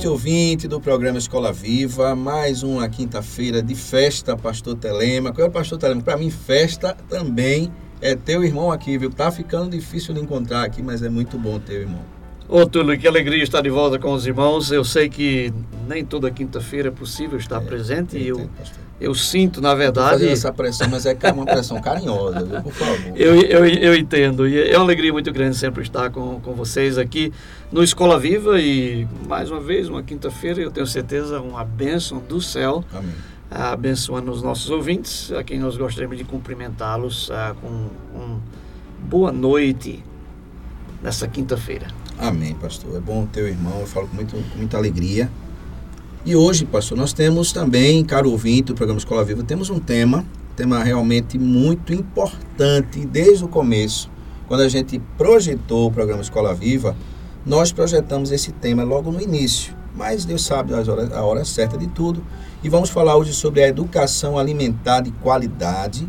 Noite, ouvinte do programa Escola Viva. Mais uma quinta-feira de festa, Pastor Telema. Qual é o Pastor Telema? Para mim, festa também é teu irmão aqui, viu? Tá ficando difícil de encontrar aqui, mas é muito bom ter o irmão. Ô Túlio, que alegria estar de volta com os irmãos. Eu sei que nem toda quinta-feira é possível estar é, presente e eu, eu sinto, na verdade. Eu essa pressão, mas é uma pressão carinhosa, viu? por favor. Eu, eu, eu entendo. E é uma alegria muito grande sempre estar com, com vocês aqui no Escola Viva e, mais uma vez, uma quinta-feira, eu tenho certeza, uma bênção do céu. Amém. Abençoando os nossos ouvintes, a quem nós gostaríamos de cumprimentá-los uh, com um boa noite nessa quinta-feira. Amém, pastor. É bom ter o irmão, eu falo com, muito, com muita alegria. E hoje, pastor, nós temos também, caro ouvinte do programa Escola Viva, temos um tema, tema realmente muito importante desde o começo. Quando a gente projetou o programa Escola Viva, nós projetamos esse tema logo no início, mas Deus sabe a hora, certa de tudo. E vamos falar hoje sobre a educação alimentar de qualidade.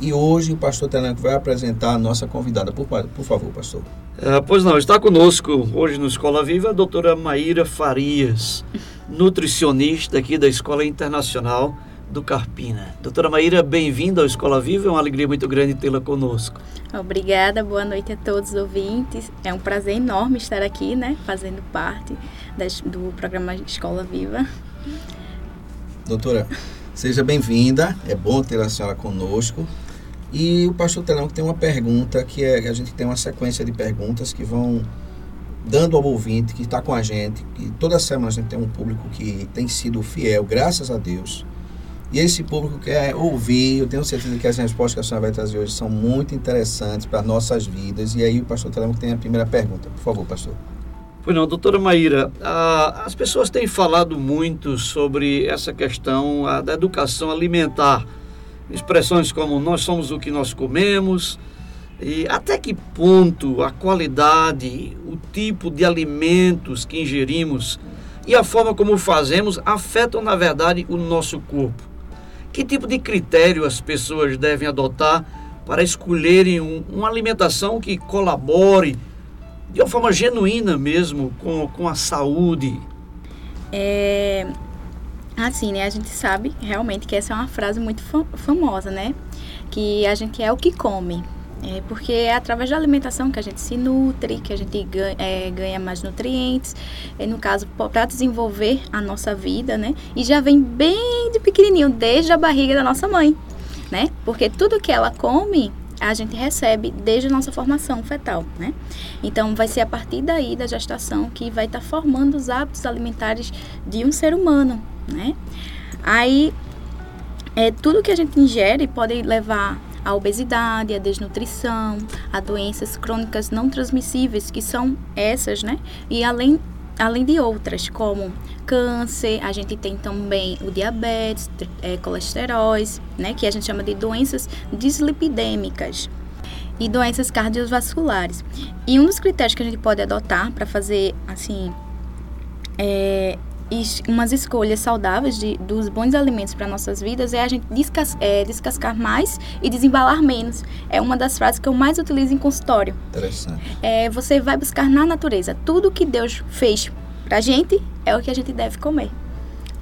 E hoje o pastor Telanco vai apresentar a nossa convidada. Por, por favor, pastor. É, pois não, está conosco hoje no Escola Viva a doutora Maíra Farias, nutricionista aqui da Escola Internacional do Carpina. Doutora Maíra, bem-vinda ao Escola Viva, é uma alegria muito grande tê-la conosco. Obrigada, boa noite a todos os ouvintes. É um prazer enorme estar aqui, né, fazendo parte das, do programa Escola Viva. Doutora, seja bem-vinda, é bom ter a senhora conosco. E o pastor Telão tem uma pergunta que é a gente tem uma sequência de perguntas que vão dando ao ouvinte que está com a gente, que toda semana a gente tem um público que tem sido fiel, graças a Deus. E esse público quer ouvir, eu tenho certeza que as respostas que a senhora vai trazer hoje são muito interessantes para nossas vidas. E aí o pastor Telão tem a primeira pergunta. Por favor, pastor. Pois não, doutora Maíra, as pessoas têm falado muito sobre essa questão da educação alimentar expressões como nós somos o que nós comemos, e até que ponto a qualidade, o tipo de alimentos que ingerimos e a forma como fazemos afetam, na verdade, o nosso corpo. Que tipo de critério as pessoas devem adotar para escolherem um, uma alimentação que colabore de uma forma genuína mesmo com, com a saúde? É, Assim, né? A gente sabe realmente que essa é uma frase muito famosa, né? Que a gente é o que come. É porque é através da alimentação que a gente se nutre, que a gente ganha, é, ganha mais nutrientes, é, no caso, para desenvolver a nossa vida, né? E já vem bem de pequenininho, desde a barriga da nossa mãe, né? Porque tudo que ela come, a gente recebe desde a nossa formação fetal, né? Então, vai ser a partir daí da gestação que vai estar tá formando os hábitos alimentares de um ser humano, né? Aí, é, tudo que a gente ingere pode levar à obesidade, à desnutrição, a doenças crônicas não transmissíveis, que são essas, né? E além, além de outras, como câncer, a gente tem também o diabetes, é, colesteróis, né? Que a gente chama de doenças dislipidêmicas e doenças cardiovasculares. E um dos critérios que a gente pode adotar para fazer, assim, é, umas escolhas saudáveis de, dos bons alimentos para nossas vidas é a gente descas, é, descascar mais e desembalar menos. É uma das frases que eu mais utilizo em consultório. Interessante. É, você vai buscar na natureza tudo que Deus fez para a gente é o que a gente deve comer.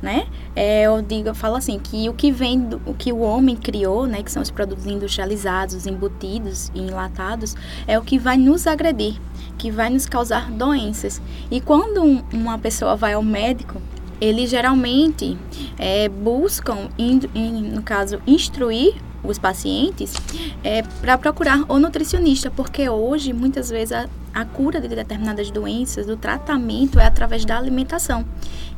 Né? É, eu digo, eu falo assim que o que vem do o que o homem criou, né, que são os produtos industrializados, embutidos e enlatados, é o que vai nos agredir que vai nos causar doenças. E quando um, uma pessoa vai ao médico, eles geralmente é, buscam, in, in, no caso, instruir os pacientes é, para procurar o nutricionista, porque hoje, muitas vezes, a, a cura de determinadas doenças, do tratamento, é através da alimentação.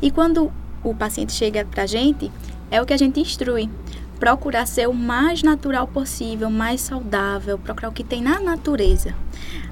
E quando o paciente chega para a gente, é o que a gente instrui procurar ser o mais natural possível, mais saudável, procurar o que tem na natureza.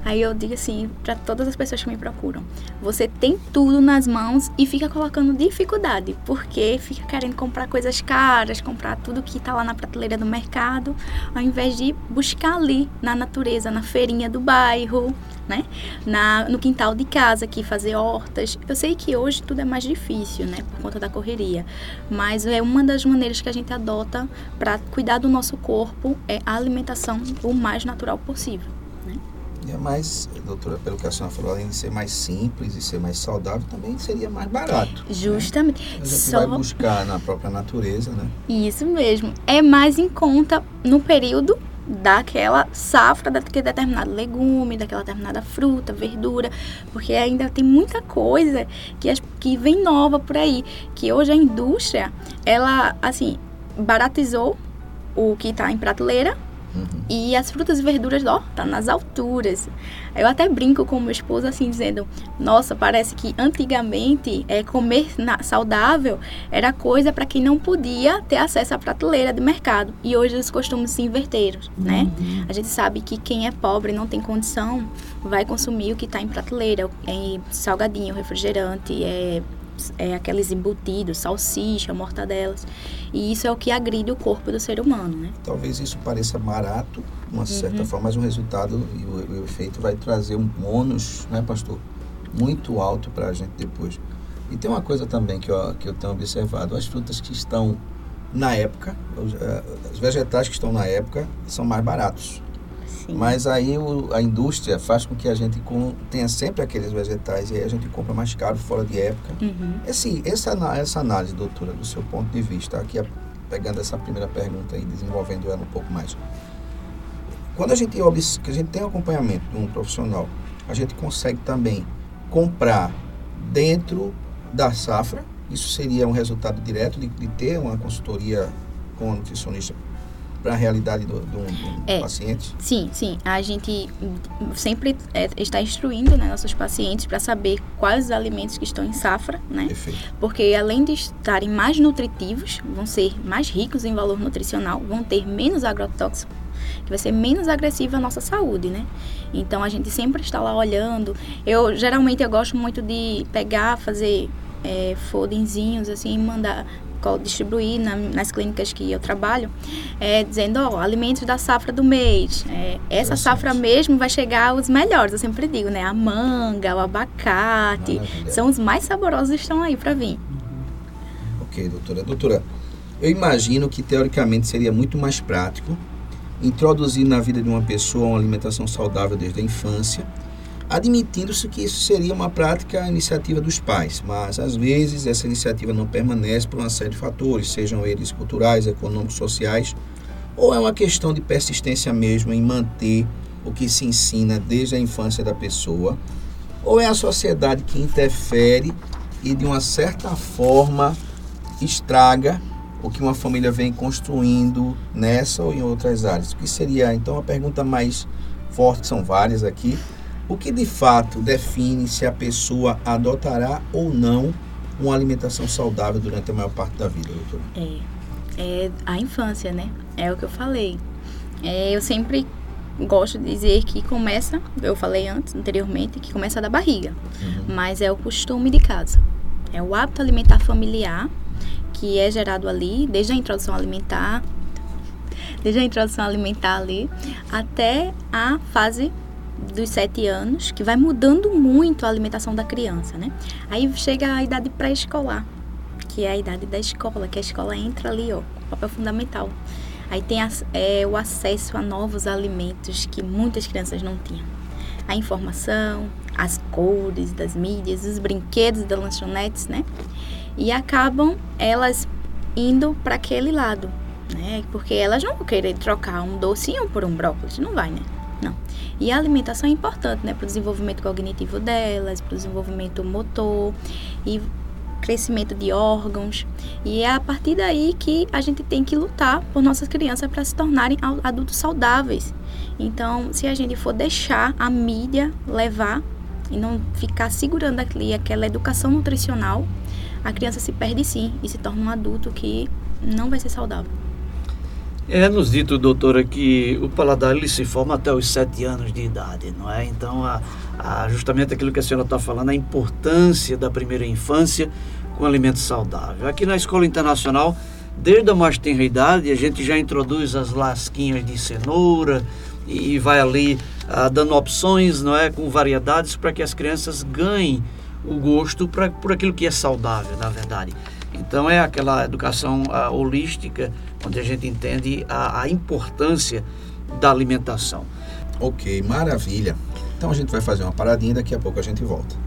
Aí eu digo assim para todas as pessoas que me procuram: você tem tudo nas mãos e fica colocando dificuldade, porque fica querendo comprar coisas caras, comprar tudo que está lá na prateleira do mercado, ao invés de buscar ali na natureza, na feirinha do bairro, né? Na, no quintal de casa aqui, fazer hortas. Eu sei que hoje tudo é mais difícil, né? Por conta da correria. Mas é uma das maneiras que a gente adota para cuidar do nosso corpo é a alimentação o mais natural possível. É mais, doutora, pelo que a senhora falou, além de ser mais simples e ser mais saudável, também seria mais barato. Né? Justamente. Né? A gente Só... vai buscar na própria natureza, né? Isso mesmo. É mais em conta no período daquela safra daquele determinado legume, daquela determinada fruta, verdura, porque ainda tem muita coisa que, que vem nova por aí, que hoje a indústria, ela, assim, baratizou o que está em prateleira Uhum. E as frutas e verduras, ó, tá nas alturas. Eu até brinco com meu esposo assim, dizendo: Nossa, parece que antigamente é, comer na, saudável era coisa para quem não podia ter acesso à prateleira de mercado. E hoje os costumes se inverteram, né? Uhum. A gente sabe que quem é pobre não tem condição vai consumir o que está em prateleira: é salgadinho, refrigerante, é é, aqueles embutidos, salsicha, mortadelas. E isso é o que agride o corpo do ser humano, né? Talvez isso pareça barato, de uma certa uhum. forma, mas o resultado e o, o, efeito vai trazer um ônus, né, pastor? Muito alto para a gente depois. E tem uma coisa também que eu, que eu tenho observado: as frutas que estão na época, os, uh, os vegetais que estão na época, são mais baratos. Mas aí o, a indústria faz com que a gente com, tenha sempre aqueles vegetais e aí a gente compra mais caro fora de época. Uhum. Esse, essa, essa análise, doutora, do seu ponto de vista, aqui pegando essa primeira pergunta e desenvolvendo ela um pouco mais. Quando a gente, a gente tem acompanhamento de um profissional, a gente consegue também comprar dentro da safra. Isso seria um resultado direto de, de ter uma consultoria com a nutricionista para a realidade do, do, do é, paciente? Sim, sim. A gente sempre é, está instruindo né, nossos pacientes para saber quais os alimentos que estão em safra, né? Perfeito. Porque além de estarem mais nutritivos, vão ser mais ricos em valor nutricional, vão ter menos agrotóxico, que vai ser menos agressiva à nossa saúde, né? Então a gente sempre está lá olhando. Eu geralmente eu gosto muito de pegar, fazer é, fodenzinhos assim e mandar distribuir na, nas clínicas que eu trabalho, é, dizendo, ó, alimentos da safra do mês. É, essa safra mesmo vai chegar os melhores, eu sempre digo, né? A manga, o abacate, Maravilha. são os mais saborosos que estão aí para vir. Ok, doutora. Doutora, eu imagino que teoricamente seria muito mais prático introduzir na vida de uma pessoa uma alimentação saudável desde a infância, admitindo-se que isso seria uma prática iniciativa dos pais, mas às vezes essa iniciativa não permanece por uma série de fatores, sejam eles culturais, econômicos, sociais, ou é uma questão de persistência mesmo em manter o que se ensina desde a infância da pessoa, ou é a sociedade que interfere e de uma certa forma estraga o que uma família vem construindo nessa ou em outras áreas. O que seria então a pergunta mais forte, são várias aqui, o que de fato define se a pessoa adotará ou não uma alimentação saudável durante a maior parte da vida, doutora? É, é a infância, né? É o que eu falei. É, eu sempre gosto de dizer que começa, eu falei antes, anteriormente, que começa da barriga. Uhum. Mas é o costume de casa. É o hábito alimentar familiar que é gerado ali, desde a introdução alimentar, desde a introdução alimentar ali, até a fase dos sete anos, que vai mudando muito a alimentação da criança, né? Aí chega a idade pré-escolar, que é a idade da escola, que a escola entra ali, ó, papel fundamental. Aí tem é, o acesso a novos alimentos que muitas crianças não tinham. A informação, as cores das mídias, os brinquedos das lanchonetes, né? E acabam elas indo para aquele lado, né? Porque elas não vão querer trocar um docinho por um brócolis, não vai, né? Não. E a alimentação é importante, né, para o desenvolvimento cognitivo delas, para o desenvolvimento motor e crescimento de órgãos. E é a partir daí que a gente tem que lutar por nossas crianças para se tornarem adultos saudáveis. Então, se a gente for deixar a mídia levar e não ficar segurando ali aquela educação nutricional, a criança se perde sim e se torna um adulto que não vai ser saudável. É nos dito, doutora, que o paladar ele se forma até os sete anos de idade, não é? Então, a, a, justamente aquilo que a senhora está falando, a importância da primeira infância com alimento saudável. Aqui na Escola Internacional, desde a mais tenra idade, a gente já introduz as lasquinhas de cenoura e vai ali ah, dando opções, não é, com variedades para que as crianças ganhem o gosto pra, por aquilo que é saudável, na verdade. Então é aquela educação uh, holística, onde a gente entende a, a importância da alimentação. Ok, maravilha. Então a gente vai fazer uma paradinha e daqui a pouco a gente volta.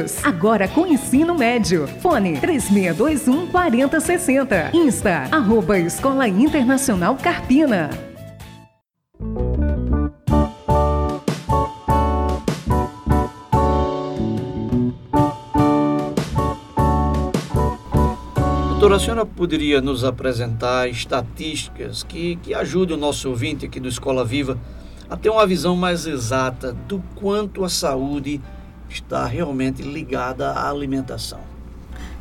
Agora com ensino médio. Fone 3621 4060. Insta, arroba Escola Internacional Carpina. Doutora, a senhora poderia nos apresentar estatísticas que, que ajudem o nosso ouvinte aqui do Escola Viva a ter uma visão mais exata do quanto a saúde está realmente ligada à alimentação.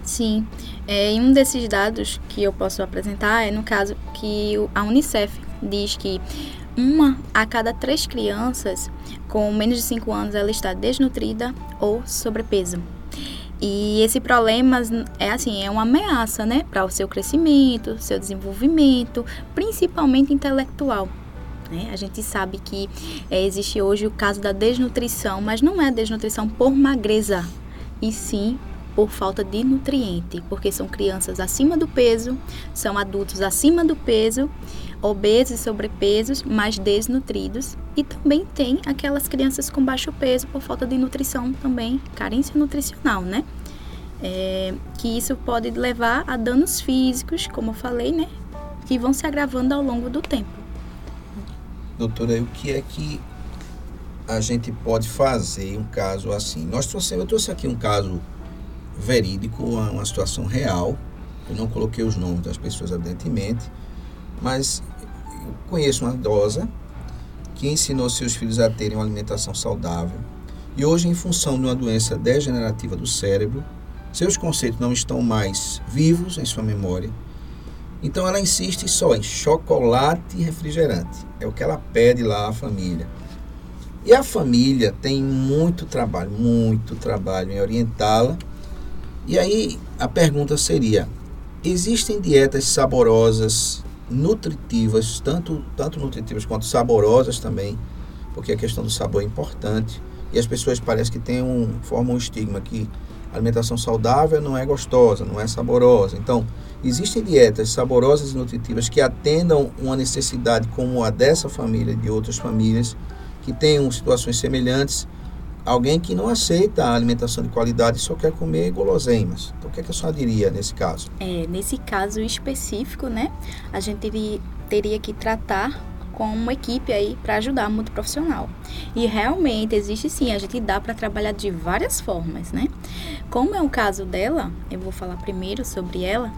Sim, é, e um desses dados que eu posso apresentar é no caso que a Unicef diz que uma a cada três crianças com menos de 5 anos ela está desnutrida ou sobrepeso. E esse problema é assim, é uma ameaça, né, para o seu crescimento, seu desenvolvimento, principalmente intelectual. Né? A gente sabe que é, existe hoje o caso da desnutrição, mas não é desnutrição por magreza, e sim por falta de nutriente, porque são crianças acima do peso, são adultos acima do peso, obesos e sobrepesos, mas desnutridos, e também tem aquelas crianças com baixo peso por falta de nutrição também, carência nutricional, né? É, que isso pode levar a danos físicos, como eu falei, né? Que vão se agravando ao longo do tempo doutora, o que é que a gente pode fazer um caso assim? Nós trouxemos, eu trouxe aqui um caso verídico, uma, uma situação real. Eu não coloquei os nomes das pessoas, evidentemente, mas eu conheço uma idosa que ensinou seus filhos a terem uma alimentação saudável. E hoje, em função de uma doença degenerativa do cérebro, seus conceitos não estão mais vivos em sua memória. Então ela insiste só em chocolate e refrigerante. É o que ela pede lá à família. E a família tem muito trabalho, muito trabalho em orientá-la. E aí a pergunta seria: existem dietas saborosas, nutritivas, tanto, tanto nutritivas quanto saborosas também, porque a questão do sabor é importante. E as pessoas parecem que têm um, formam um estigma que alimentação saudável não é gostosa, não é saborosa. Então, existem dietas saborosas e nutritivas que atendam uma necessidade como a dessa família e de outras famílias que tenham situações semelhantes. Alguém que não aceita a alimentação de qualidade e só quer comer guloseimas. Então, o que, é que a senhora diria nesse caso? É, nesse caso específico, né, a gente teria que tratar com uma equipe aí para ajudar muito profissional. E realmente existe sim, a gente dá para trabalhar de várias formas, né? Como é o caso dela, eu vou falar primeiro sobre ela,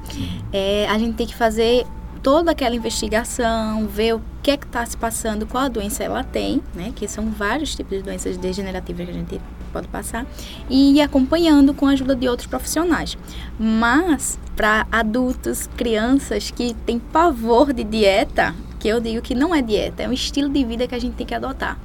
é, a gente tem que fazer toda aquela investigação, ver o que é que está se passando, qual a doença ela tem, né? Que são vários tipos de doenças degenerativas que a gente pode passar, e acompanhando com a ajuda de outros profissionais. Mas para adultos, crianças que têm pavor de dieta, que eu digo que não é dieta, é um estilo de vida que a gente tem que adotar.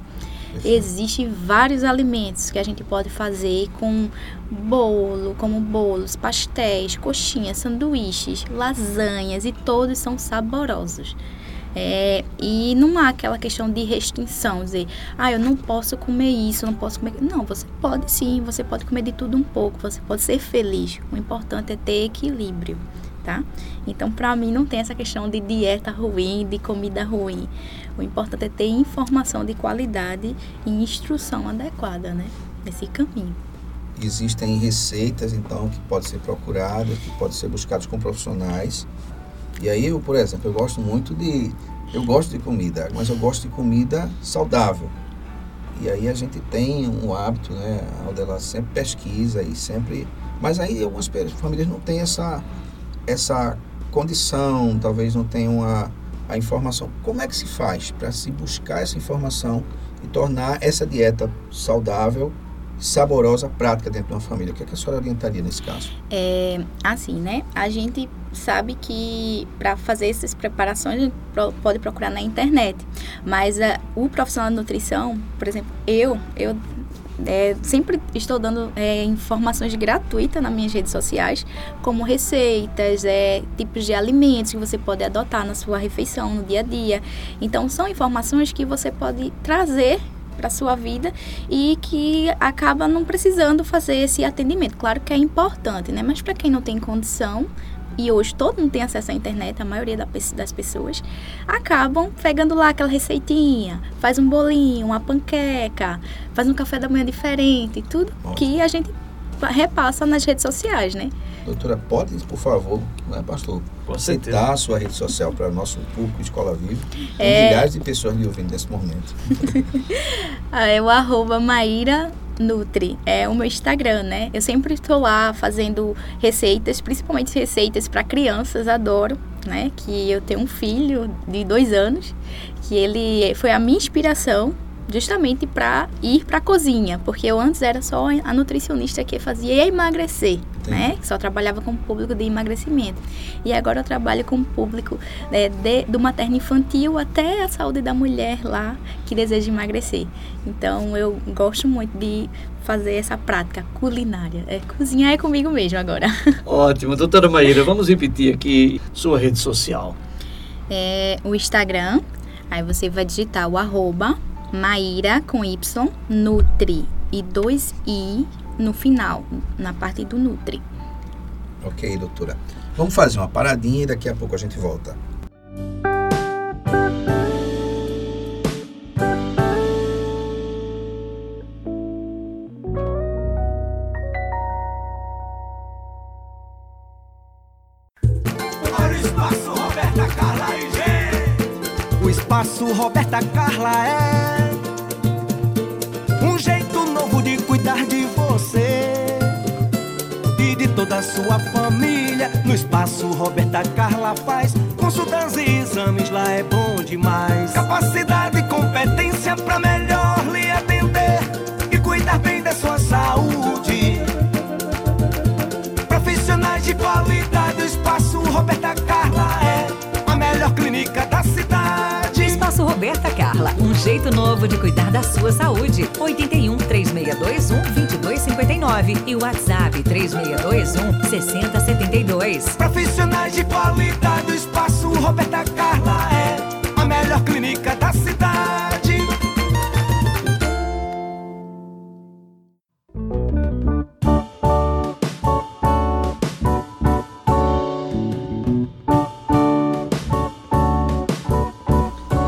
Existem vários alimentos que a gente pode fazer com bolo, como bolos, pastéis, coxinhas, sanduíches, lasanhas e todos são saborosos. É, e não há aquela questão de restrição, dizer, ah, eu não posso comer isso, não posso comer. Não, você pode sim, você pode comer de tudo um pouco, você pode ser feliz. O importante é ter equilíbrio tá? Então, para mim, não tem essa questão de dieta ruim, de comida ruim. O importante é ter informação de qualidade e instrução adequada, né? Nesse caminho. Existem receitas, então, que podem ser procuradas, que podem ser buscadas com profissionais. E aí, eu, por exemplo, eu gosto muito de... Eu gosto de comida, mas eu gosto de comida saudável. E aí a gente tem um hábito, né? A Aldela sempre pesquisa e sempre... Mas aí algumas famílias não têm essa essa condição, talvez não tenham a, a informação. Como é que se faz para se buscar essa informação e tornar essa dieta saudável, saborosa, prática dentro de uma família? O que, é que a senhora orientaria nesse caso? É assim, né? A gente sabe que para fazer essas preparações pode procurar na internet, mas uh, o profissional de nutrição, por exemplo, eu, eu é, sempre estou dando é, informações gratuitas nas minhas redes sociais, como receitas, é, tipos de alimentos que você pode adotar na sua refeição, no dia a dia. Então, são informações que você pode trazer para sua vida e que acaba não precisando fazer esse atendimento. Claro que é importante, né? Mas para quem não tem condição, e hoje todo mundo tem acesso à internet, a maioria das pessoas, acabam pegando lá aquela receitinha, faz um bolinho, uma panqueca, faz um café da manhã diferente, tudo que a gente repassa nas redes sociais, né? Doutora, pode, por favor, né, pastor, aceitar a sua rede social para o nosso público Escola Viva. É... Milhares de pessoas me ouvindo nesse momento. Ah, é o arroba Maíra Nutri, é o meu Instagram, né? Eu sempre estou lá fazendo receitas, principalmente receitas para crianças, adoro, né? Que eu tenho um filho de dois anos, que ele foi a minha inspiração justamente para ir para a cozinha, porque eu antes era só a nutricionista que fazia emagrecer, Entendi. né? Só trabalhava com o público de emagrecimento. E agora eu trabalho com o público né, de, do materno infantil até a saúde da mulher lá que deseja emagrecer. Então eu gosto muito de fazer essa prática culinária. É, cozinhar é comigo mesmo agora. Ótimo. Doutora Maíra, vamos repetir aqui sua rede social. É o Instagram, aí você vai digitar o arroba Maíra com Y, Nutri e dois I no final, na parte do Nutri. Ok, doutora. Vamos fazer uma paradinha e daqui a pouco a gente volta. O espaço Roberta Carla é sua família. No espaço, Roberta Carla faz consultas e exames, lá é bom demais. Capacidade e competência pra melhor lhe atender e cuidar bem da sua saúde. Profissionais de qualidade, o espaço Roberta Carla é a melhor clínica da cidade. Espaço Roberta Carla, um jeito novo de cuidar da sua saúde. 81 3621 20 2259 e o WhatsApp 3621 6072. Profissionais de qualidade, o espaço Roberta Carla é a melhor clínica da cidade.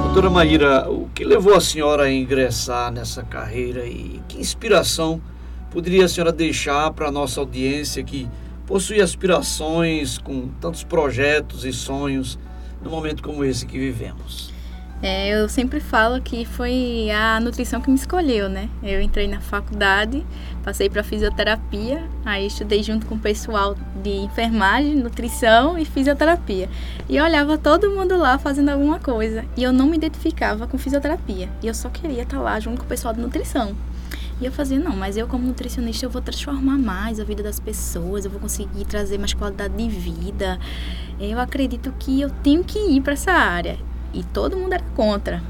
Doutora Maíra, o que levou a senhora a ingressar nessa carreira e que inspiração poderia a senhora deixar para a nossa audiência que possui aspirações com tantos projetos e sonhos num momento como esse que vivemos? É, eu sempre falo que foi a nutrição que me escolheu, né? Eu entrei na faculdade, passei para fisioterapia, aí estudei junto com o pessoal de enfermagem, nutrição e fisioterapia. E olhava todo mundo lá fazendo alguma coisa e eu não me identificava com fisioterapia. E eu só queria estar lá junto com o pessoal de nutrição. E eu fazia, não, mas eu como nutricionista eu vou transformar mais a vida das pessoas, eu vou conseguir trazer mais qualidade de vida. Eu acredito que eu tenho que ir para essa área. E todo mundo era contra.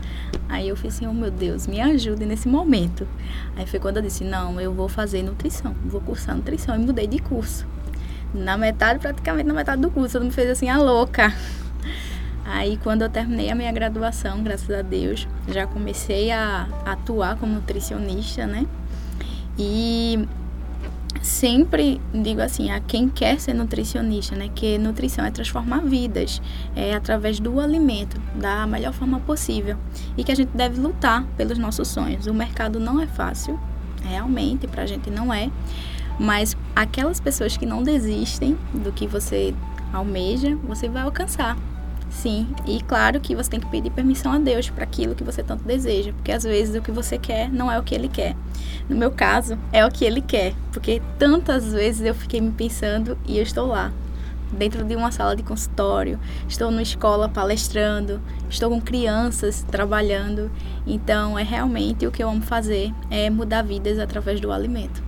Aí eu fiz assim, oh meu Deus, me ajude nesse momento. Aí foi quando eu disse, não, eu vou fazer nutrição, vou cursar nutrição. E mudei de curso. Na metade, praticamente na metade do curso, todo mundo fez assim, a louca. Aí quando eu terminei a minha graduação, graças a Deus, já comecei a atuar como nutricionista, né? E sempre digo assim a quem quer ser nutricionista, né, que nutrição é transformar vidas, é através do alimento da melhor forma possível e que a gente deve lutar pelos nossos sonhos. O mercado não é fácil, realmente para a gente não é, mas aquelas pessoas que não desistem do que você almeja, você vai alcançar. Sim, e claro que você tem que pedir permissão a Deus para aquilo que você tanto deseja, porque às vezes o que você quer não é o que ele quer. No meu caso, é o que ele quer, porque tantas vezes eu fiquei me pensando e eu estou lá, dentro de uma sala de consultório, estou numa escola palestrando, estou com crianças trabalhando. Então, é realmente o que eu amo fazer, é mudar vidas através do alimento.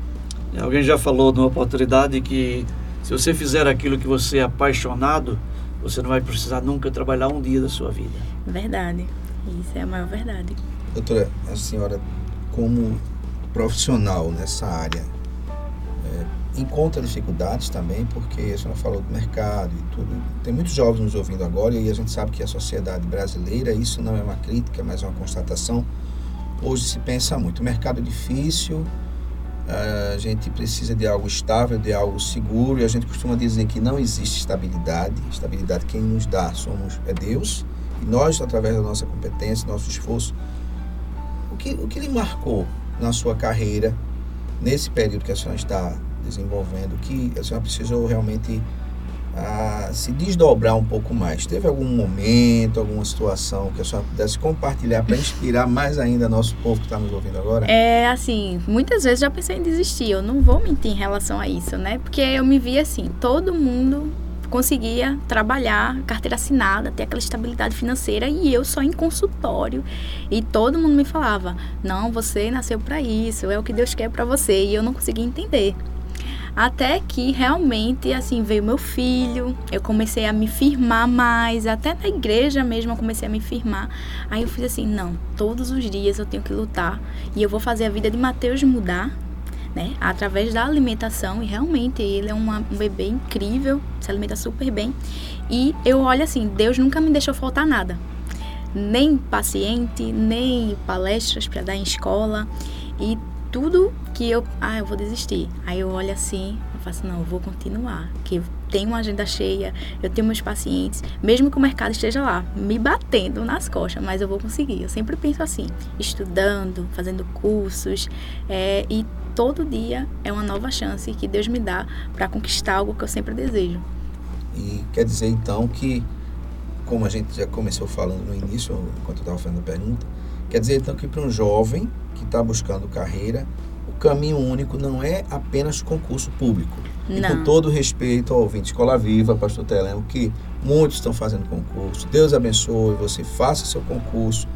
Alguém já falou numa oportunidade que se você fizer aquilo que você é apaixonado, você não vai precisar nunca trabalhar um dia da sua vida. Verdade. Isso é a maior verdade. Doutora, a senhora, como profissional nessa área, é, encontra dificuldades também, porque a senhora falou do mercado e tudo. Tem muitos jovens nos ouvindo agora e a gente sabe que a sociedade brasileira, isso não é uma crítica, mas é uma constatação. Hoje se pensa muito, o mercado é difícil, a gente precisa de algo estável, de algo seguro, e a gente costuma dizer que não existe estabilidade. Estabilidade quem nos dá somos é Deus, e nós, através da nossa competência, nosso esforço. O que, o que lhe marcou na sua carreira, nesse período que a senhora está desenvolvendo, que a senhora precisou realmente a se desdobrar um pouco mais? Teve algum momento, alguma situação que a senhora pudesse compartilhar para inspirar mais ainda nosso povo que está nos ouvindo agora? É assim, muitas vezes já pensei em desistir. Eu não vou mentir em relação a isso, né? Porque eu me vi assim, todo mundo conseguia trabalhar, carteira assinada, ter aquela estabilidade financeira e eu só em consultório. E todo mundo me falava: "Não, você nasceu para isso, é o que Deus quer para você". E eu não conseguia entender. Até que realmente, assim, veio meu filho, eu comecei a me firmar mais, até na igreja mesmo eu comecei a me firmar. Aí eu fiz assim: não, todos os dias eu tenho que lutar e eu vou fazer a vida de Mateus mudar. Né, através da alimentação e realmente ele é uma, um bebê incrível, se alimenta super bem e eu olho assim, Deus nunca me deixou faltar nada, nem paciente, nem palestras para dar em escola e tudo que eu, ah, eu vou desistir. Aí eu olho assim, eu faço, não, eu vou continuar, que eu tenho uma agenda cheia, eu tenho meus pacientes, mesmo que o mercado esteja lá, me batendo nas costas, mas eu vou conseguir. Eu sempre penso assim, estudando, fazendo cursos, é, e todo dia é uma nova chance que Deus me dá para conquistar algo que eu sempre desejo. E quer dizer então que, como a gente já começou falando no início, enquanto eu estava fazendo a pergunta, quer dizer então que para um jovem que está buscando carreira, caminho único não é apenas concurso público. Não. E com todo respeito ao ouvinte Escola Viva, Pastor Telemo, que muitos estão fazendo concurso. Deus abençoe, você faça seu concurso.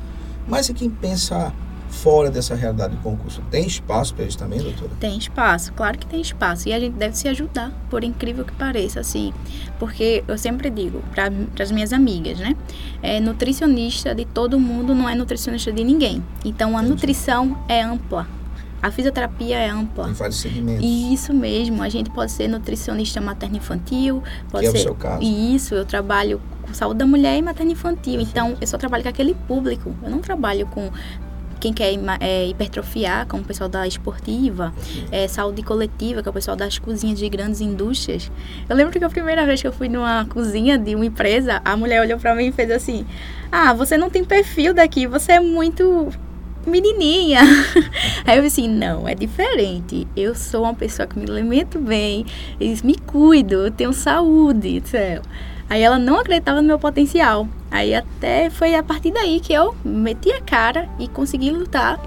Mas e quem pensa fora dessa realidade do concurso. Tem espaço para eles também, doutora? Tem espaço, claro que tem espaço. E a gente deve se ajudar, por incrível que pareça, assim. Porque eu sempre digo para as minhas amigas, né? É, nutricionista de todo mundo não é nutricionista de ninguém. Então a Entendi. nutrição é ampla. A fisioterapia é ampla. Tem vários segmentos. Isso mesmo. A gente pode ser nutricionista materno-infantil. Pode que ser... é o seu caso. Isso, eu trabalho com saúde da mulher e materno-infantil. Então, eu só trabalho com aquele público. Eu não trabalho com quem quer é, hipertrofiar, como o pessoal da esportiva, é, saúde coletiva, que é o pessoal das cozinhas de grandes indústrias. Eu lembro que a primeira vez que eu fui numa cozinha de uma empresa, a mulher olhou para mim e fez assim: Ah, você não tem perfil daqui, você é muito menininha. Aí eu disse assim, não, é diferente. Eu sou uma pessoa que me alimento bem, me cuido, eu tenho saúde, céu. Aí ela não acreditava no meu potencial. Aí até foi a partir daí que eu meti a cara e consegui lutar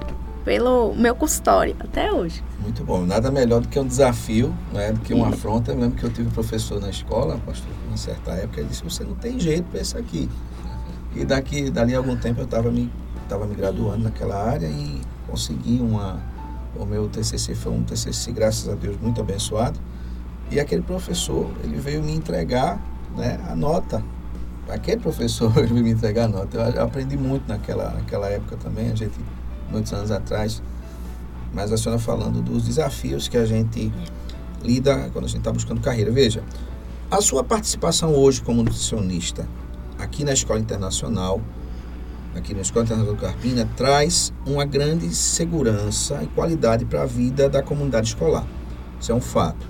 pelo meu consultório até hoje. Muito bom. Nada melhor do que um desafio, né? do que uma afronta. Eu lembro que eu tive um professor na escola, pastor, uma certa época, ele disse, você não tem jeito para isso aqui. E daqui, dali a algum tempo eu estava me, tava me graduando naquela área e consegui uma... O meu TCC foi um TCC, graças a Deus, muito abençoado. E aquele professor, ele veio me entregar né, a nota. Aquele professor veio me entregar a nota. Eu aprendi muito naquela, naquela época também, a gente, muitos anos atrás. Mas a senhora falando dos desafios que a gente lida quando a gente está buscando carreira. Veja, a sua participação hoje como nutricionista aqui na Escola Internacional, aqui na Escola Internacional do Carpina, traz uma grande segurança e qualidade para a vida da comunidade escolar. Isso é um fato.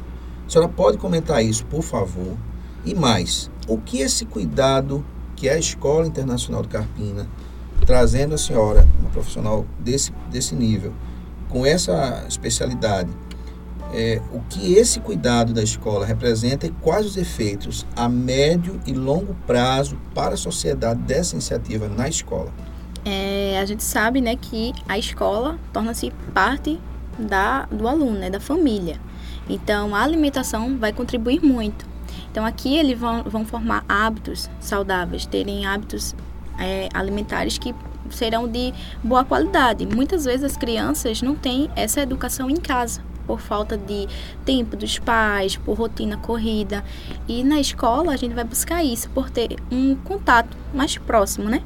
A senhora pode comentar isso, por favor? E mais, o que esse cuidado que a Escola Internacional de Carpina, trazendo a senhora, uma profissional desse, desse nível, com essa especialidade, é, o que esse cuidado da escola representa e quais os efeitos a médio e longo prazo para a sociedade dessa iniciativa na escola? É, a gente sabe né, que a escola torna-se parte da, do aluno, né, da família. Então, a alimentação vai contribuir muito. Então aqui eles vão, vão formar hábitos saudáveis, terem hábitos é, alimentares que serão de boa qualidade. Muitas vezes as crianças não têm essa educação em casa por falta de tempo dos pais, por rotina corrida. E na escola a gente vai buscar isso, por ter um contato mais próximo, né?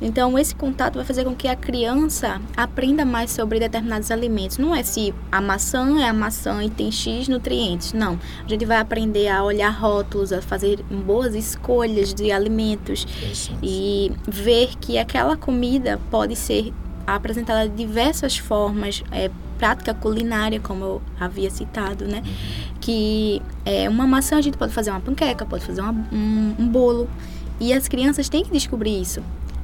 Então, esse contato vai fazer com que a criança aprenda mais sobre determinados alimentos. Não é se a maçã é a maçã e tem X nutrientes. Não. A gente vai aprender a olhar rótulos, a fazer boas escolhas de alimentos e ver que aquela comida pode ser apresentada de diversas formas, é, prática culinária, como eu havia citado, né? Que é, uma maçã a gente pode fazer uma panqueca, pode fazer uma, um, um bolo. E as crianças têm que descobrir isso.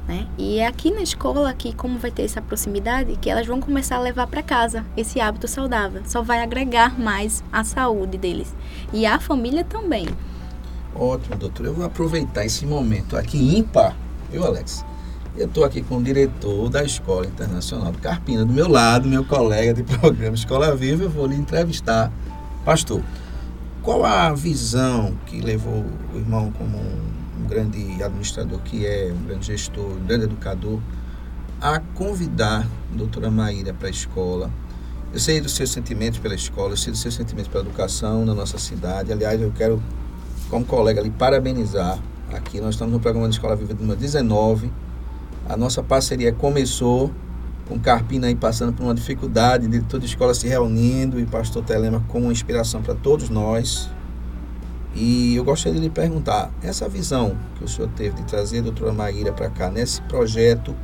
Né? E é aqui na escola que, como vai ter essa proximidade, que elas vão começar a levar para casa esse hábito saudável. Só vai agregar mais a saúde deles. E a família também. Ótimo, doutor. Eu vou aproveitar esse momento aqui ímpar, viu, Alex? Eu estou aqui com o diretor da Escola Internacional do Carpina, do meu lado, meu colega de programa Escola Viva. Eu vou lhe entrevistar. Pastor, qual a visão que levou o irmão como um grande administrador que é, um grande gestor, um grande educador, a convidar a doutora Maíra para a escola. Eu sei dos seus sentimentos pela escola, eu sei dos seus sentimentos pela educação na nossa cidade. Aliás, eu quero, como colega, lhe parabenizar. Aqui nós estamos no programa de Escola Viva número 19. A nossa parceria começou com Carpina aí passando por uma dificuldade de toda a escola se reunindo e pastor Telema como inspiração para todos nós, e eu gostaria de lhe perguntar, essa visão que o senhor teve de trazer a doutora Maíra para cá, nesse projeto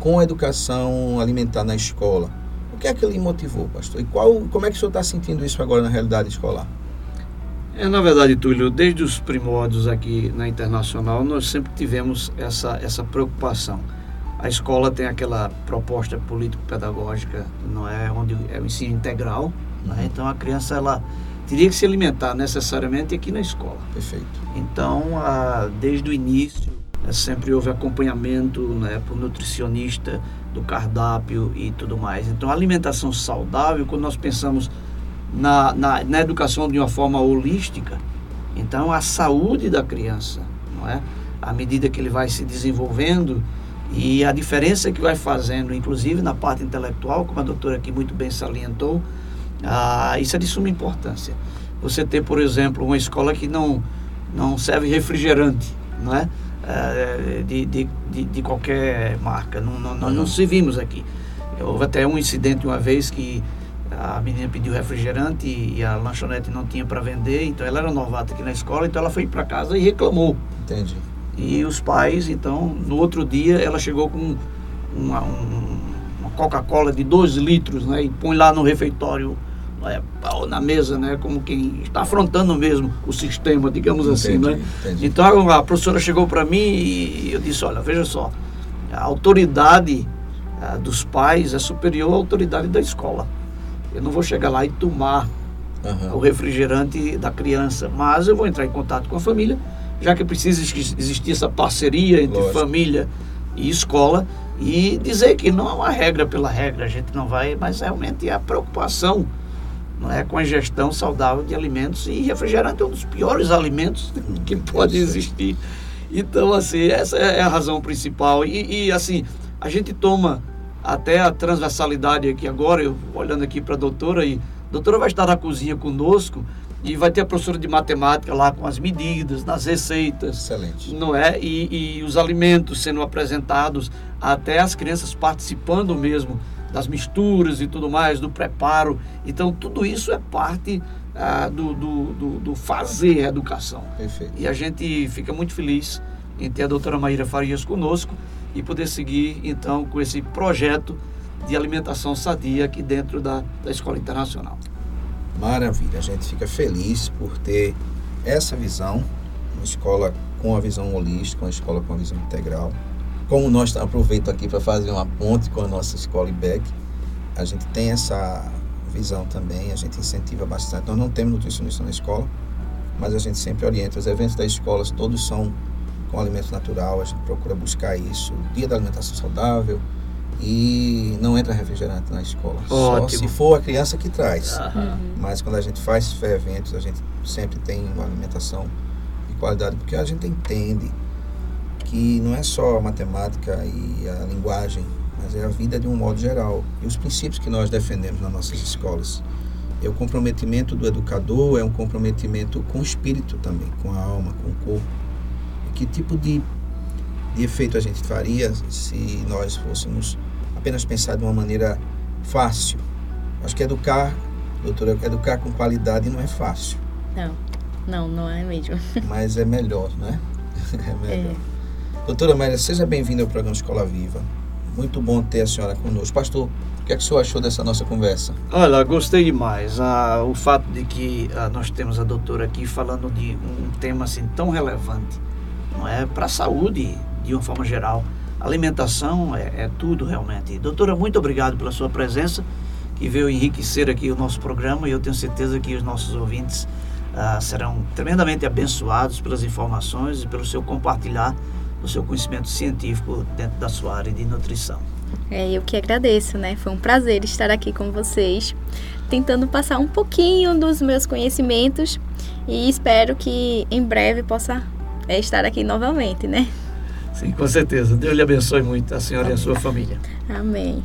com a educação alimentar na escola, o que é que lhe motivou, pastor? E qual, como é que o senhor está sentindo isso agora na realidade escolar? É, na verdade, Túlio, desde os primórdios aqui na Internacional, nós sempre tivemos essa, essa preocupação. A escola tem aquela proposta político-pedagógica, não é, onde é o ensino integral, né? uhum. então a criança ela teria que se alimentar necessariamente aqui na escola. Perfeito. Então, a, desde o início, né, sempre houve acompanhamento né, por nutricionista do cardápio e tudo mais. Então, a alimentação saudável, quando nós pensamos na, na, na educação de uma forma holística, então a saúde da criança, não é? À medida que ele vai se desenvolvendo, E a diferença que vai fazendo, inclusive na parte intelectual, como a doutora aqui muito bem salientou, ah, isso é de suma importância. Você ter, por exemplo, uma escola que não, não serve refrigerante, não é? é de, de, de, de, qualquer marca. Não, não, nós não uhum. servimos aqui. Houve até um incidente uma vez que a menina pediu refrigerante e a lanchonete não tinha para vender, então ela era novata aqui na escola, então ela foi para casa e reclamou. Entendi. E os pais, então, no outro dia, ela chegou com uma, um, uma Coca-Cola de 2 litros, né? E põe lá no refeitório, é, na mesa, né? Como quem está afrontando mesmo o sistema, digamos assim, né? Entendi. Então, a professora chegou para mim e eu disse, olha, veja só, a autoridade a, dos pais é superior à autoridade da escola. Eu não vou chegar lá e tomar uhum. o refrigerante da criança, mas eu vou entrar em contato com a família já que precisa existir essa parceria entre Lógico. família e escola e dizer que não é uma regra pela regra, a gente não vai, mas realmente é a preocupação não é, com a ingestão saudável de alimentos e refrigerante é um dos piores alimentos que pode existir. Então, assim, essa é a razão principal. E, e assim, a gente toma até a transversalidade aqui agora, eu olhando aqui para a doutora, e a doutora vai estar na cozinha conosco, e vai ter a professora de matemática lá com as medidas, nas receitas. Excelente. Não é? E, e os alimentos sendo apresentados, até as crianças participando mesmo das misturas e tudo mais, do preparo. Então, tudo isso é parte ah, do, do, do, do, fazer a educação. Perfeito. E a gente fica muito feliz em ter a doutora Maíra Farias conosco e poder seguir, então, com esse projeto de alimentação sadia aqui dentro da, da Escola Internacional. Maravilha, a gente fica feliz por ter essa visão, uma escola com a visão holística, uma escola com a visão integral. Como nós aproveito aqui para fazer uma ponte com a nossa escola IBEC, a gente tem essa visão também, a gente incentiva bastante. Nós não temos nutricionista na escola, mas a gente sempre orienta. Os eventos das escolas todos são com alimento natural, a gente procura buscar isso. O dia da alimentação saudável, e não entra refrigerante na escola. Ótimo. Só se for a criança que traz. Uhum. Mas quando a gente faz eventos, a gente sempre tem uma alimentação de qualidade, porque a gente entende que não é só a matemática e a linguagem, mas é a vida de um modo geral. E os princípios que nós defendemos nas nossas escolas. E o comprometimento do educador é um comprometimento com o espírito também, com a alma, com o corpo. Que tipo de, de efeito a gente faria se nós fôssemos apenas pensar de uma maneira fácil. Acho que educar, doutora, educar com qualidade não é fácil. Não, não, não é mesmo. Mas é melhor, né? É melhor. É. Doutora Maria, seja bem-vinda ao programa Escola Viva. Muito bom ter a senhora conosco. Pastor, o que é que o senhor achou dessa nossa conversa? Olha, gostei demais. Ah, o fato de que ah, nós temos a doutora aqui falando de um tema assim tão relevante, não é? Para a saúde, de uma forma geral alimentação é, é tudo realmente. Doutora, muito obrigado pela sua presença, que veio enriquecer aqui o nosso programa e eu tenho certeza que os nossos ouvintes ah, serão tremendamente abençoados pelas informações e pelo seu compartilhar do seu conhecimento científico dentro da sua área de nutrição. É, eu que agradeço, né? Foi um prazer estar aqui com vocês, tentando passar um pouquinho dos meus conhecimentos e espero que em breve possa é, estar aqui novamente, né? Sim, com certeza. Deus lhe abençoe muito, a senhora e a sua família. Amém.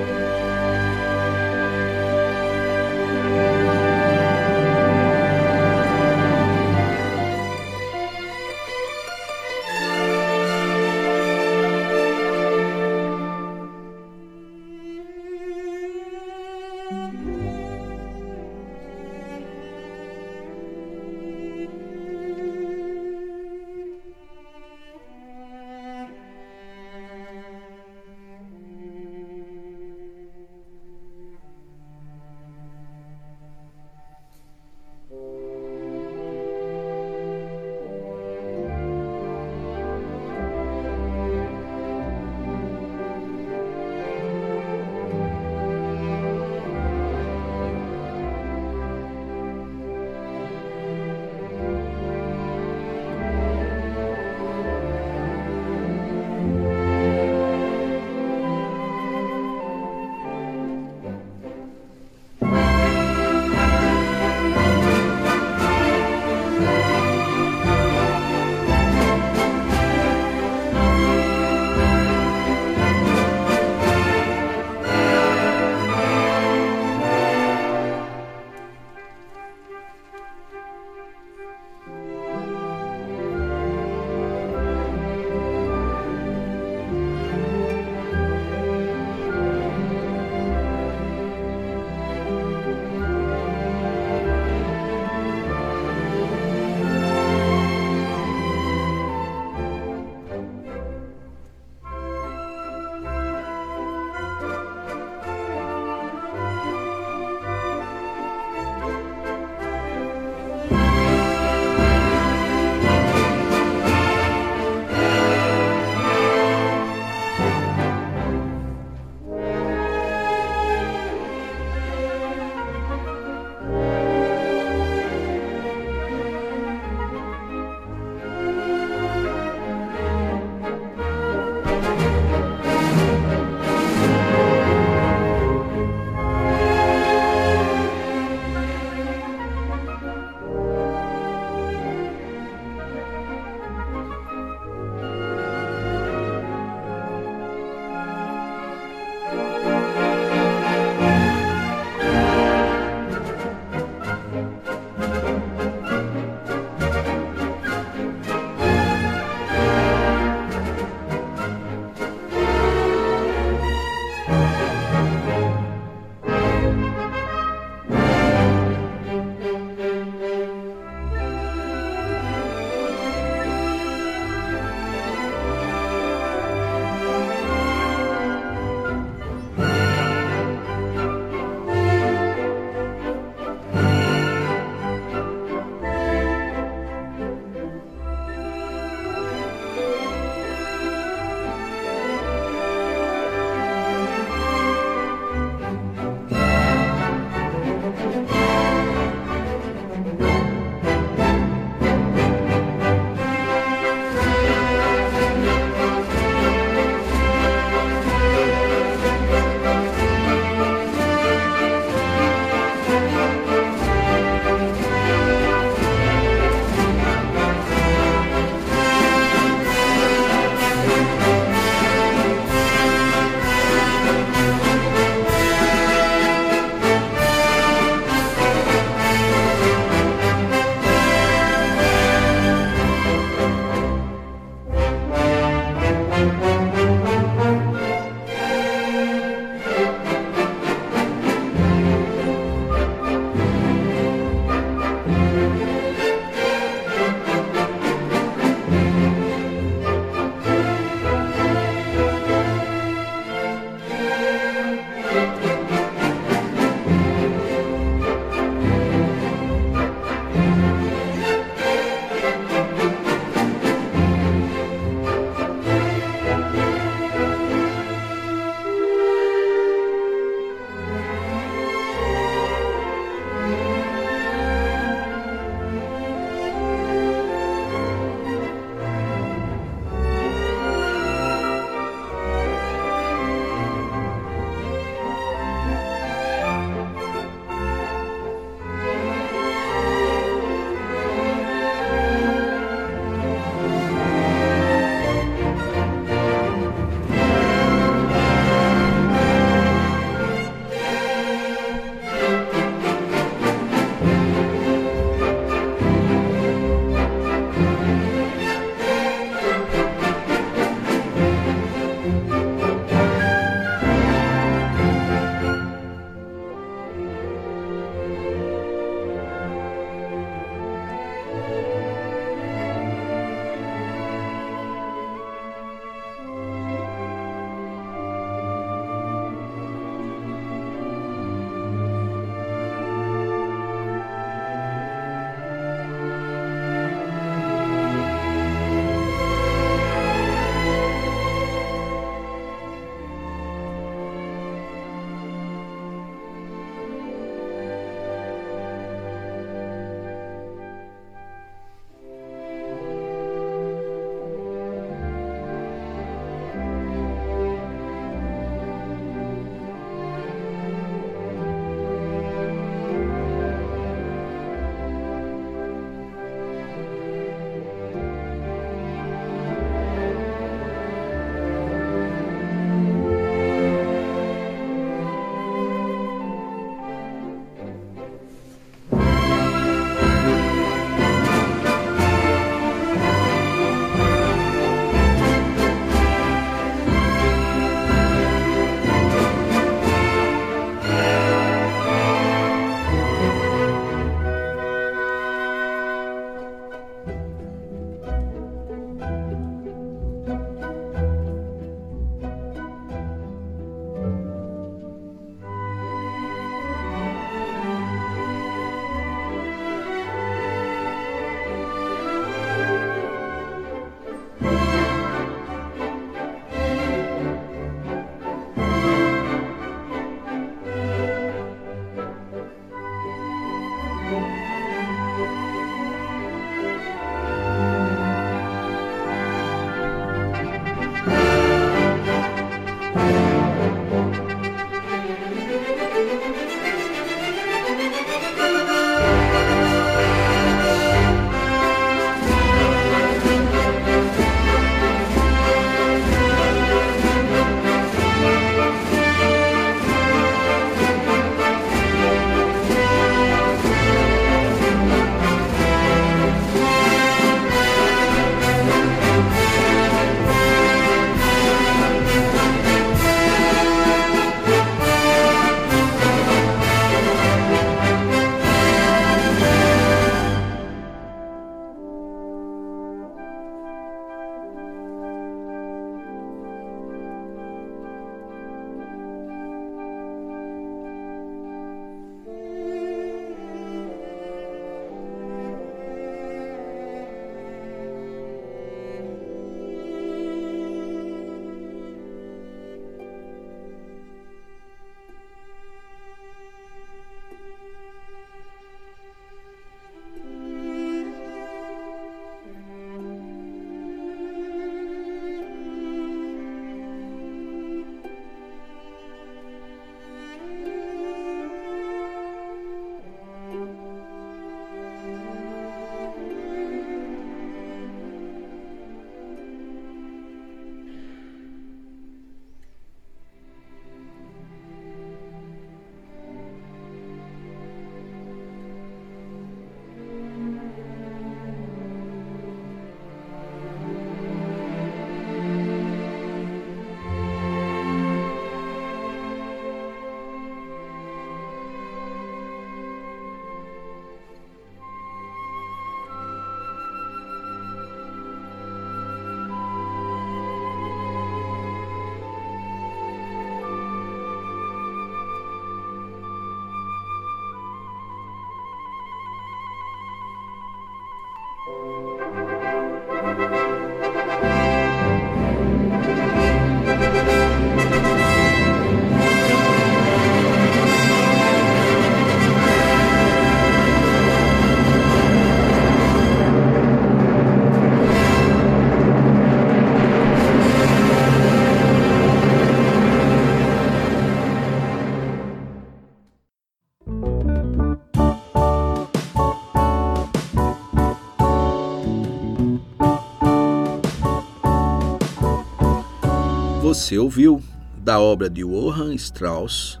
Você ouviu da obra de Johann Strauss,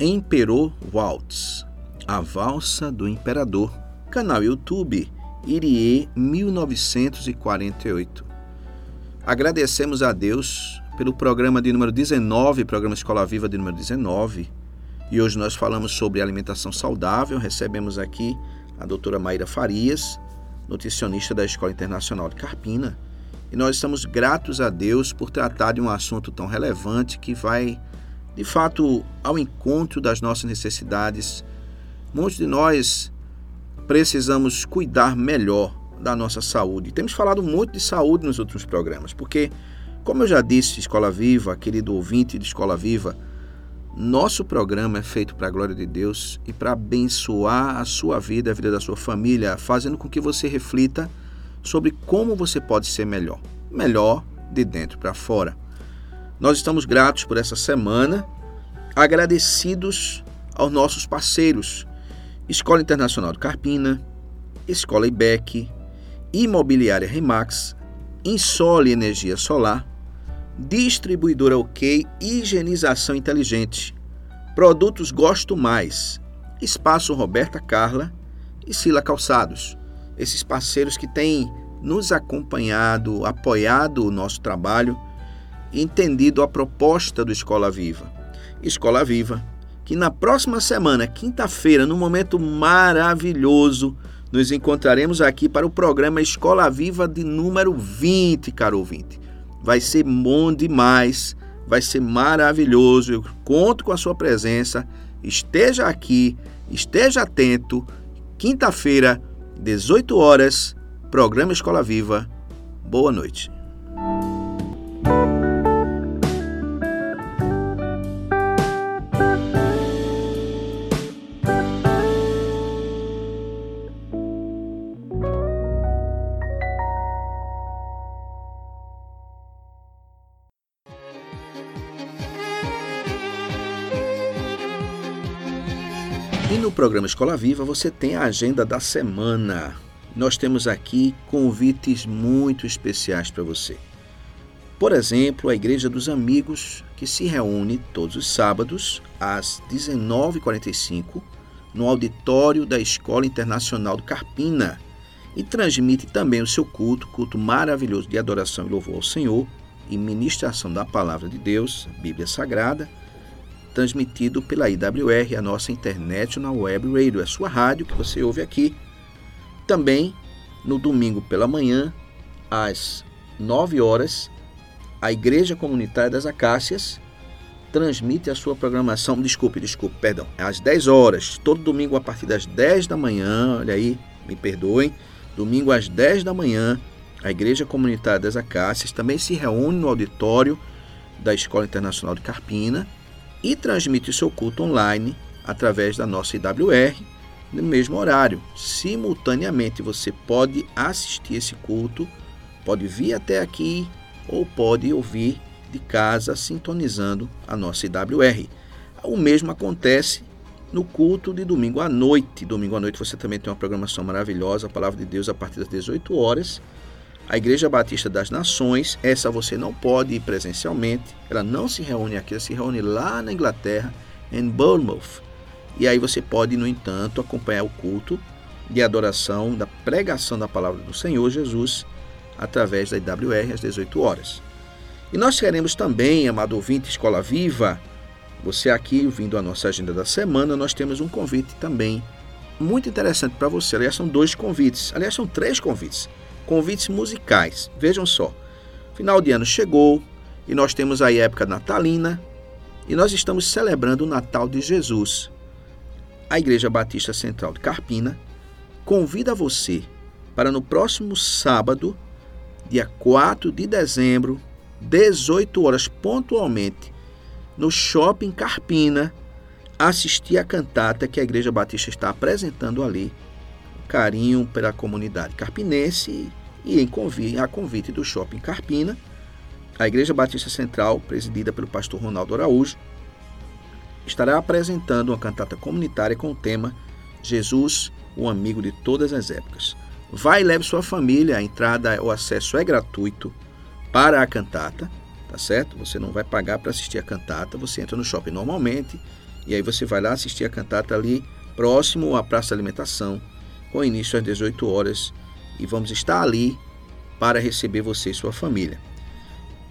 Emperor Waltz, A Valsa do Imperador, canal YouTube Irie 1948. Agradecemos a Deus pelo programa de número 19, programa Escola Viva de número 19. E hoje nós falamos sobre alimentação saudável. Recebemos aqui a doutora Maíra Farias, nutricionista da Escola Internacional de Carpina. E nós estamos gratos a Deus por tratar de um assunto tão relevante que vai, de fato, ao encontro das nossas necessidades. Muitos de nós precisamos cuidar melhor da nossa saúde. Temos falado muito de saúde nos outros programas, porque, como eu já disse, Escola Viva, querido ouvinte de Escola Viva, nosso programa é feito para a glória de Deus e para abençoar a sua vida, a vida da sua família, fazendo com que você reflita sobre como você pode ser melhor. Melhor de dentro para fora. Nós estamos gratos por essa semana, agradecidos aos nossos parceiros, Escola Internacional de Carpina, Escola IBEC, Imobiliária Remax, Insole Energia Solar, Distribuidora OK Higienização Inteligente, Produtos Gosto Mais, Espaço Roberta Carla e Sila Calçados. Esses parceiros que têm nos acompanhado, apoiado o nosso trabalho entendido a proposta do Escola Viva. Escola Viva que na próxima semana, quinta-feira, num momento maravilhoso, nos encontraremos aqui para o programa Escola Viva de número 20, caro ouvinte. Vai ser bom demais, vai ser maravilhoso. Eu conto com a sua presença. Esteja aqui, esteja atento. Quinta-feira, 18 horas, programa Escola Viva. Boa noite. Programa Escola Viva você tem a agenda da semana. Nós temos aqui convites muito especiais para você. Por exemplo, a Igreja dos Amigos, que se reúne todos os sábados às 19h45 no auditório da Escola Internacional do Carpina e transmite também o seu culto, culto maravilhoso de adoração e louvor ao Senhor e ministração da palavra de Deus, Bíblia Sagrada transmitido pela IWR, a nossa International Web Radio, a sua rádio que você ouve aqui. Também no domingo pela manhã, às 9 horas, a Igreja Comunitária das Acácias transmite a sua programação, desculpe, desculpe, perdão, às 10 horas, todo domingo a partir das 10 da manhã, olha aí, me perdoem, domingo às 10 da manhã, a Igreja Comunitária das Acácias também se reúne no auditório da Escola Internacional de Carpina e transmite o seu culto online através da nossa IWR no mesmo horário. Simultaneamente você pode assistir esse culto, pode vir até aqui ou pode ouvir de casa sintonizando a nossa IWR. O mesmo acontece no culto de domingo à noite. Domingo à noite você também tem uma programação maravilhosa, a palavra de Deus a partir das 18 horas a Igreja Batista das Nações, essa você não pode ir presencialmente, ela não se reúne aqui, ela se reúne lá na Inglaterra, em Bournemouth. E aí você pode, no entanto, acompanhar o culto de adoração, da pregação da palavra do Senhor Jesus, através da IWR às 18 horas. E nós queremos também, amado ouvinte, Escola Viva, você aqui ouvindo a nossa agenda da semana, nós temos um convite também muito interessante para você. Aliás, são dois convites. Aliás, são três convites convites musicais. Vejam só, final de ano chegou e nós temos aí a época natalina e nós estamos celebrando o Natal de Jesus. A Igreja Batista Central de Carpina convida você para no próximo sábado, dia 4 de dezembro, 18 horas pontualmente, no Shopping Carpina, assistir a cantata que a Igreja Batista está apresentando ali. Carinho pela comunidade carpinense e em a convite do Shopping Carpina, a Igreja Batista Central, presidida pelo pastor Ronaldo Araújo, estará apresentando uma cantata comunitária com o tema Jesus, o amigo de todas as épocas. Vai e leve sua família, a entrada, o acesso é gratuito para a cantata tá certo? Você não vai pagar para assistir a cantata, você entra no shopping normalmente e aí você vai lá assistir a cantata ali próximo à praça de alimentação, com início às 18 horas e vamos estar ali para receber você e sua família.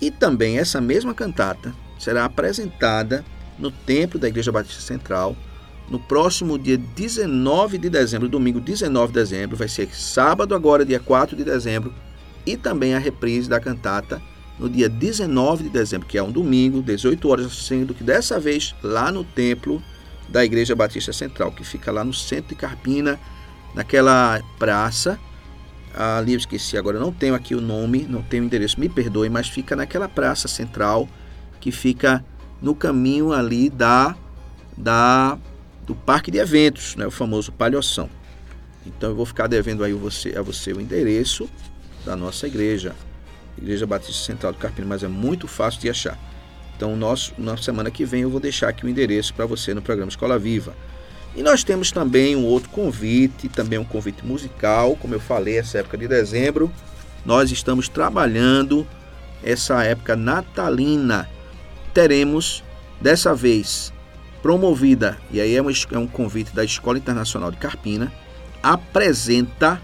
E também essa mesma cantata será apresentada no templo da Igreja Batista Central no próximo dia 19 de dezembro, domingo 19 de dezembro, vai ser sábado agora, dia 4 de dezembro, e também a reprise da cantata no dia 19 de dezembro, que é um domingo, 18 horas, sendo que dessa vez lá no templo da Igreja Batista Central, que fica lá no centro de Carpina, naquela praça. Ali eu esqueci agora, não tenho aqui o nome, não tenho o endereço, me perdoe, mas fica naquela praça central que fica no caminho ali da, da do parque de eventos, né, o famoso Palhoção. Então eu vou ficar devendo aí você, a você o endereço da nossa igreja, Igreja Batista Central do Carpino, mas é muito fácil de achar. Então, nosso, na semana que vem eu vou deixar aqui o endereço para você no programa Escola Viva. E nós temos também um outro convite, também um convite musical, como eu falei, essa época de dezembro. Nós estamos trabalhando essa época natalina. Teremos, dessa vez, promovida, e aí é um, é um convite da Escola Internacional de Carpina, apresenta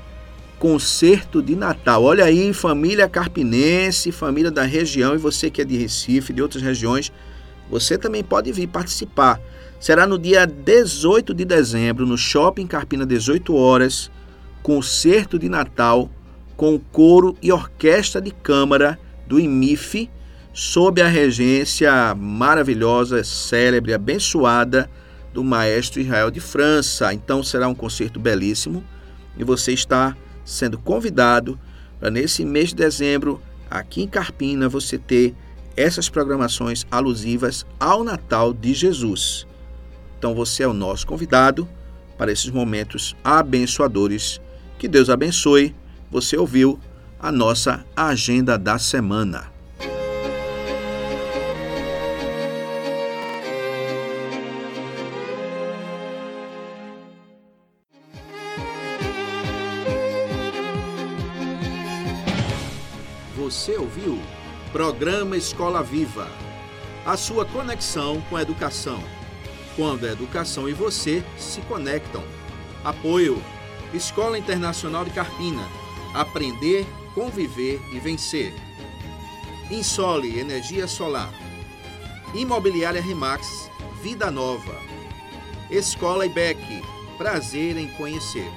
concerto de Natal. Olha aí, família carpinense, família da região, e você que é de Recife, de outras regiões, você também pode vir participar. Será no dia 18 de dezembro, no Shopping Carpina, 18 horas, concerto de Natal com coro e orquestra de câmara do IMIF, sob a regência maravilhosa, célebre, abençoada do maestro Israel de França. Então será um concerto belíssimo e você está sendo convidado para nesse mês de dezembro, aqui em Carpina, você ter essas programações alusivas ao Natal de Jesus. Então você é o nosso convidado para esses momentos abençoadores. Que Deus abençoe. Você ouviu a nossa agenda da semana. Você ouviu? Programa Escola Viva. A sua conexão com a educação. Quando a educação e você se conectam. Apoio: Escola Internacional de Carpina. Aprender, conviver e vencer. Insole Energia Solar. Imobiliária Remax. Vida Nova. Escola IBEC. Prazer em conhecer.